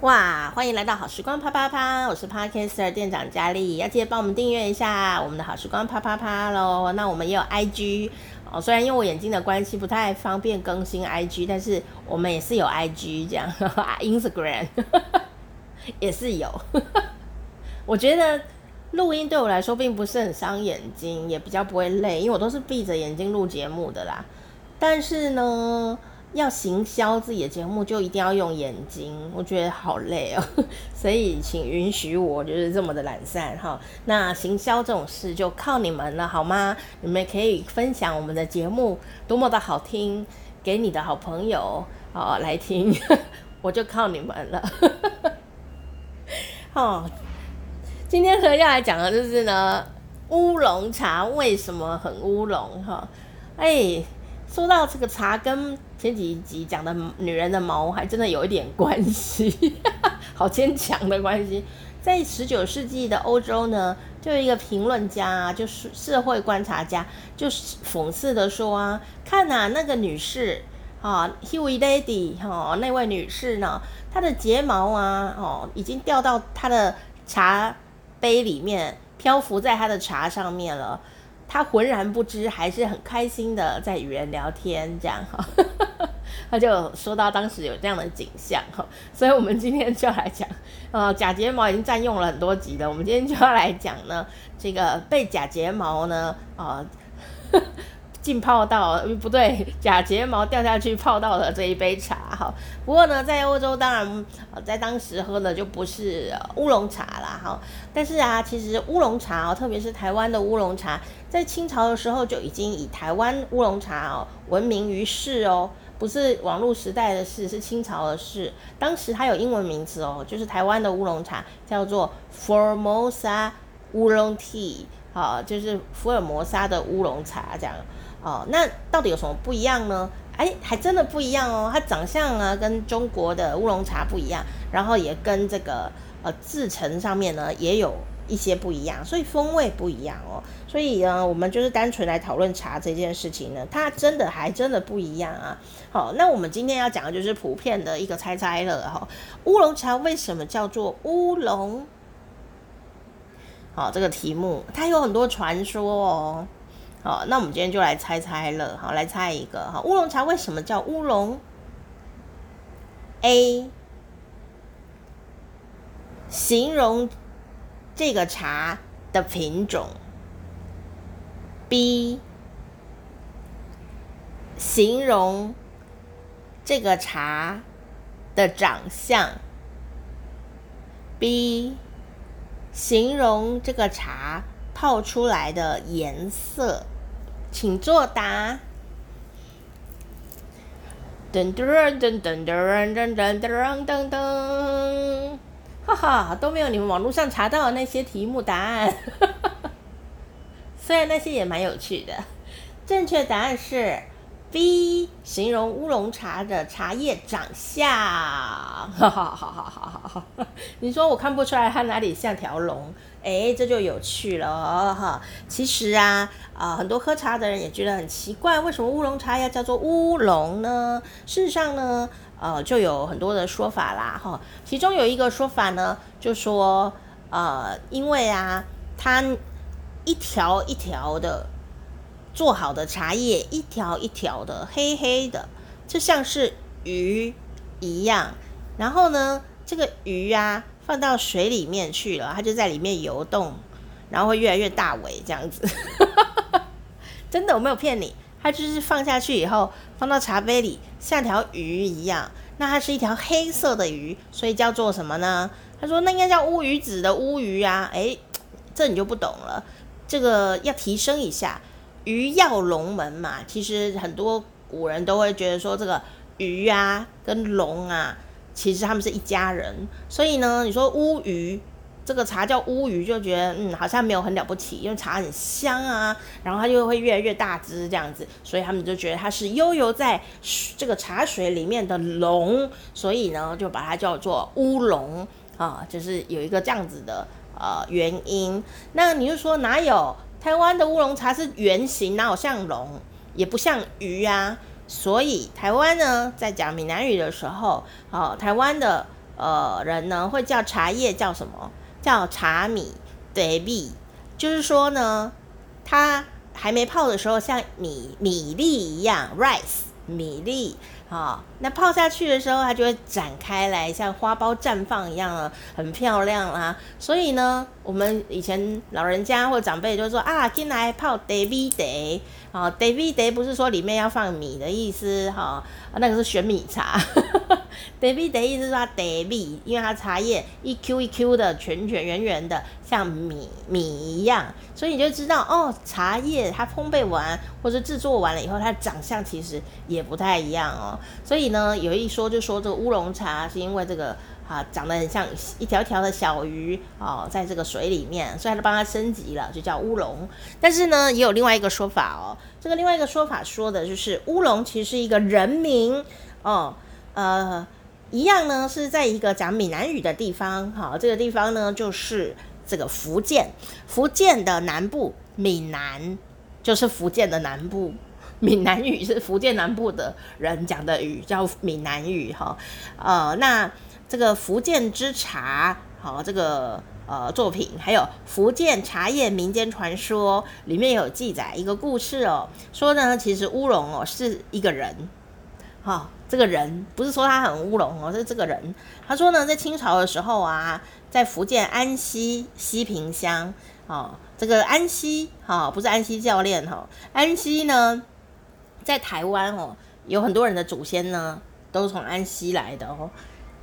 哇，欢迎来到好时光啪啪啪！我是 Podcaster 店长佳丽，要记得帮我们订阅一下我们的好时光啪啪啪喽。那我们也有 IG 哦，虽然因为我眼睛的关系不太方便更新 IG，但是我们也是有 IG 这样呵呵，Instagram 也是有。我觉得录音对我来说并不是很伤眼睛，也比较不会累，因为我都是闭着眼睛录节目的啦。但是呢，要行销自己的节目，就一定要用眼睛，我觉得好累哦，所以请允许我就是这么的懒散哈。那行销这种事就靠你们了，好吗？你们可以分享我们的节目多么的好听，给你的好朋友啊来听，我就靠你们了。好，今天呢要来讲的就是呢，乌龙茶为什么很乌龙哈？哎。说到这个茶，跟前几集讲的女人的毛还真的有一点关系，好牵强的关系。在十九世纪的欧洲呢，就有一个评论家，就是社会观察家，就是讽刺的说啊，看、啊，那个女士啊，Huey Lady 哈，那位女士呢，她的睫毛啊，哦，已经掉到她的茶杯里面，漂浮在她的茶上面了。她浑然不知，还是很开心的在与人聊天，这样哈。他就说到当时有这样的景象哈，所以我们今天就来讲，呃，假睫毛已经占用了很多集了，我们今天就要来讲呢，这个被假睫毛呢，呃。浸泡到不对，假睫毛掉下去泡到了这一杯茶哈。不过呢，在欧洲当然，在当时喝的就不是乌龙茶啦哈。但是啊，其实乌龙茶哦，特别是台湾的乌龙茶，在清朝的时候就已经以台湾乌龙茶哦闻名于世哦。不是网络时代的事，是清朝的事。当时它有英文名字哦，就是台湾的乌龙茶叫做 Formosa 乌龙 tea，啊，就是福尔摩沙的乌龙茶这样。哦，那到底有什么不一样呢？哎，还真的不一样哦。它长相啊，跟中国的乌龙茶不一样，然后也跟这个呃制程上面呢也有一些不一样，所以风味不一样哦。所以呢，我们就是单纯来讨论茶这件事情呢，它真的还真的不一样啊。好，那我们今天要讲的就是普遍的一个猜猜乐哈，乌龙茶为什么叫做乌龙？好，这个题目它有很多传说哦。好，那我们今天就来猜猜乐，好，来猜一个哈，乌龙茶为什么叫乌龙？A，形容这个茶的品种；B，形容这个茶的长相；B，形容这个茶泡出来的颜色。请作答。噔噔噔噔噔噔噔噔噔噔，哈哈，都没有你们网络上查到的那些题目答案。虽然那些也蛮有趣的。正确答案是 B，形容乌龙茶的茶叶长相。哈哈哈哈哈哈！你说我看不出来它哪里像条龙？哎，这就有趣了哈。其实啊，啊、很多喝茶的人也觉得很奇怪，为什么乌龙茶要叫做乌龙呢？事实上呢，呃，就有很多的说法啦哈。其中有一个说法呢，就说，呃，因为啊，它一条一条的做好的茶叶，一条一条的黑黑的，就像是鱼一样。然后呢，这个鱼啊。放到水里面去了，它就在里面游动，然后会越来越大尾这样子。真的，我没有骗你，它就是放下去以后，放到茶杯里，像条鱼一样。那它是一条黑色的鱼，所以叫做什么呢？他说那应该叫乌鱼子的乌鱼啊。诶，这你就不懂了。这个要提升一下，鱼跃龙门嘛。其实很多古人都会觉得说，这个鱼啊跟龙啊。其实他们是一家人，所以呢，你说乌鱼这个茶叫乌鱼，就觉得嗯好像没有很了不起，因为茶很香啊，然后它就会越来越大只这样子，所以他们就觉得它是悠游在这个茶水里面的龙，所以呢就把它叫做乌龙啊，就是有一个这样子的呃原因。那你就说哪有台湾的乌龙茶是圆形，哪有像龙，也不像鱼啊？所以台湾呢，在讲闽南语的时候，哦，台湾的呃人呢会叫茶叶叫什么？叫茶米对 b，就是说呢，它还没泡的时候像米米粒一样 rice 米粒。好，那泡下去的时候，它就会展开来，像花苞绽放一样啊，很漂亮啦。所以呢，我们以前老人家或长辈就说啊，进来泡 David Day。啊，David Day 不是说里面要放米的意思，哈，那个是玄米茶。David Day 意思是说 day，因为它茶叶一 Q 一 Q 的，圆圆圆圆的，像米米一样，所以你就知道哦，茶叶它烘焙完或者制作完了以后，它长相其实也不太一样哦。所以呢，有一说就说这个乌龙茶是因为这个啊长得很像一条条的小鱼哦，在这个水里面，所以它就帮它升级了，就叫乌龙。但是呢，也有另外一个说法哦，这个另外一个说法说的就是乌龙其实是一个人名哦，呃。一样呢，是在一个讲闽南语的地方，好，这个地方呢就是这个福建，福建的南部，闽南就是福建的南部，闽南语是福建南部的人讲的语，叫闽南语，哈，呃，那这个福建之茶，好，这个呃作品，还有福建茶叶民间传说，里面有记载一个故事哦，说呢，其实乌龙哦是一个人，哈。这个人不是说他很乌龙哦，是这个人。他说呢，在清朝的时候啊，在福建安溪西坪乡哦，这个安溪哈、哦，不是安溪教练哈、哦，安溪呢，在台湾哦，有很多人的祖先呢，都是从安溪来的哦。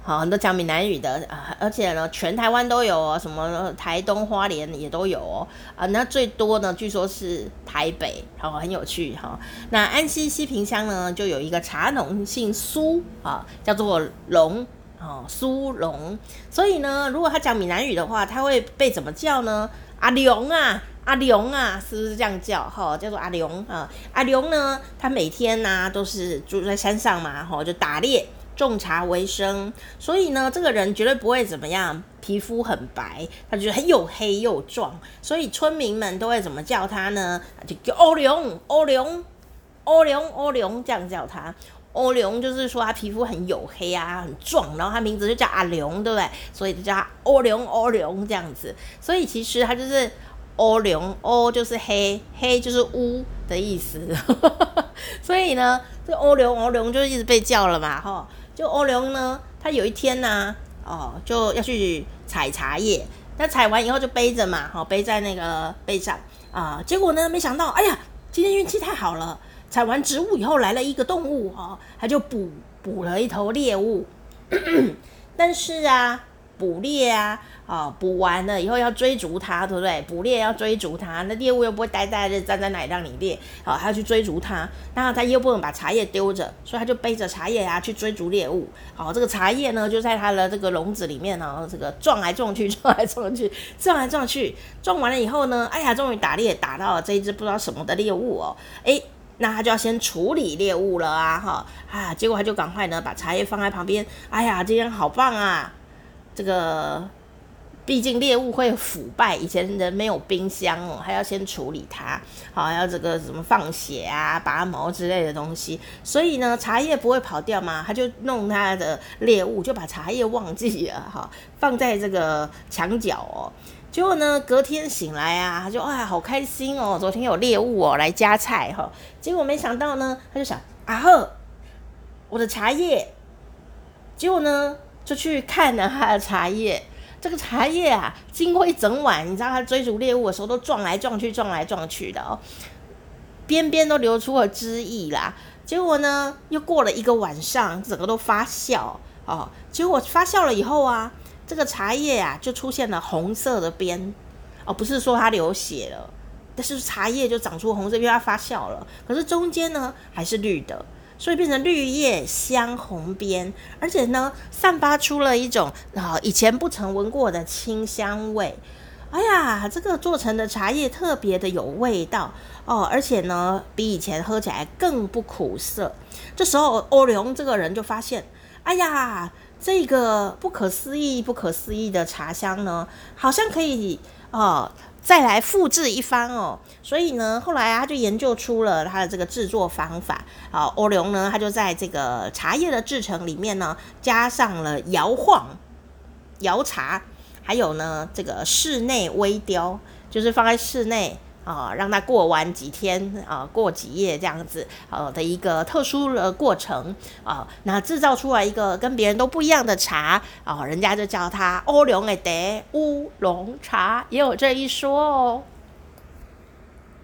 好，很多讲闽南语的啊，而且呢，全台湾都有哦，什么台东花莲也都有哦啊。那最多呢，据说是台北，好，很有趣哈。那安溪西坪乡呢，就有一个茶农姓苏啊，叫做龙啊，苏龙。所以呢，如果他讲闽南语的话，他会被怎么叫呢？阿龙啊，阿龙啊，是不是这样叫？哈，叫做阿龙啊。阿龙呢，他每天呢、啊、都是住在山上嘛，哈，就打猎。种茶为生，所以呢，这个人绝对不会怎么样，皮肤很白，他觉得很又黑又壮，所以村民们都会怎么叫他呢？就叫欧龙，欧龙，欧龙，欧龙，这样叫他。欧龙就是说他皮肤很黝黑啊，很壮，然后他名字就叫阿龙，对不对？所以就叫他欧龙，欧龙这样子。所以其实他就是欧龙，欧就是黑，黑就是乌的意思。所以呢，这个欧龙，欧龙就一直被叫了嘛，哈。就欧龙呢，他有一天呢，哦，就要去采茶叶。那采完以后就背着嘛，好，背在那个背上啊。结果呢，没想到，哎呀，今天运气太好了，采完植物以后来了一个动物，哈，他就捕捕了一头猎物。但是啊。捕猎啊，啊，捕完了以后要追逐它，对不对？捕猎要追逐它，那猎物又不会呆呆的站在那里让你猎，好，还要去追逐它，那他又不能把茶叶丢着，所以他就背着茶叶啊去追逐猎物。好，这个茶叶呢就在他的这个笼子里面，然后这个撞来撞去，撞来撞去，撞来撞去，撞完了以后呢，哎呀，终于打猎打到了这一只不知道什么的猎物哦，哎，那他就要先处理猎物了啊，哈啊，结果他就赶快呢把茶叶放在旁边，哎呀，今天好棒啊！这个毕竟猎物会腐败，以前人没有冰箱哦，还要先处理它，好，要这个什么放血啊、拔毛之类的东西，所以呢，茶叶不会跑掉嘛，他就弄他的猎物，就把茶叶忘记了哈，放在这个墙角哦。结果呢，隔天醒来啊，他就啊好开心哦，昨天有猎物哦来夹菜哈，结果没想到呢，他就想啊呵，我的茶叶，结果呢？就去看了他的茶叶，这个茶叶啊，经过一整晚，你知道他追逐猎物的时候都撞来撞去，撞来撞去的哦，边边都流出了汁液啦。结果呢，又过了一个晚上，整个都发酵哦。结果发酵了以后啊，这个茶叶啊就出现了红色的边哦，不是说它流血了，但是茶叶就长出红色，因为它发酵了。可是中间呢还是绿的。所以变成绿叶镶红边，而且呢，散发出了一种啊以前不曾闻过的清香味。哎呀，这个做成的茶叶特别的有味道哦，而且呢，比以前喝起来更不苦涩。这时候，欧龙这个人就发现，哎呀，这个不可思议、不可思议的茶香呢，好像可以哦。再来复制一番哦。所以呢，后来啊，他就研究出了他的这个制作方法。好，欧龙呢，他就在这个茶叶的制成里面呢，加上了摇晃、摇茶，还有呢这个室内微雕，就是放在室内。啊，让它过完几天啊，过几夜这样子，呃的一个特殊的过程啊，那制造出来一个跟别人都不一样的茶啊，人家就叫它欧龙的德乌龙茶，也有这一说哦。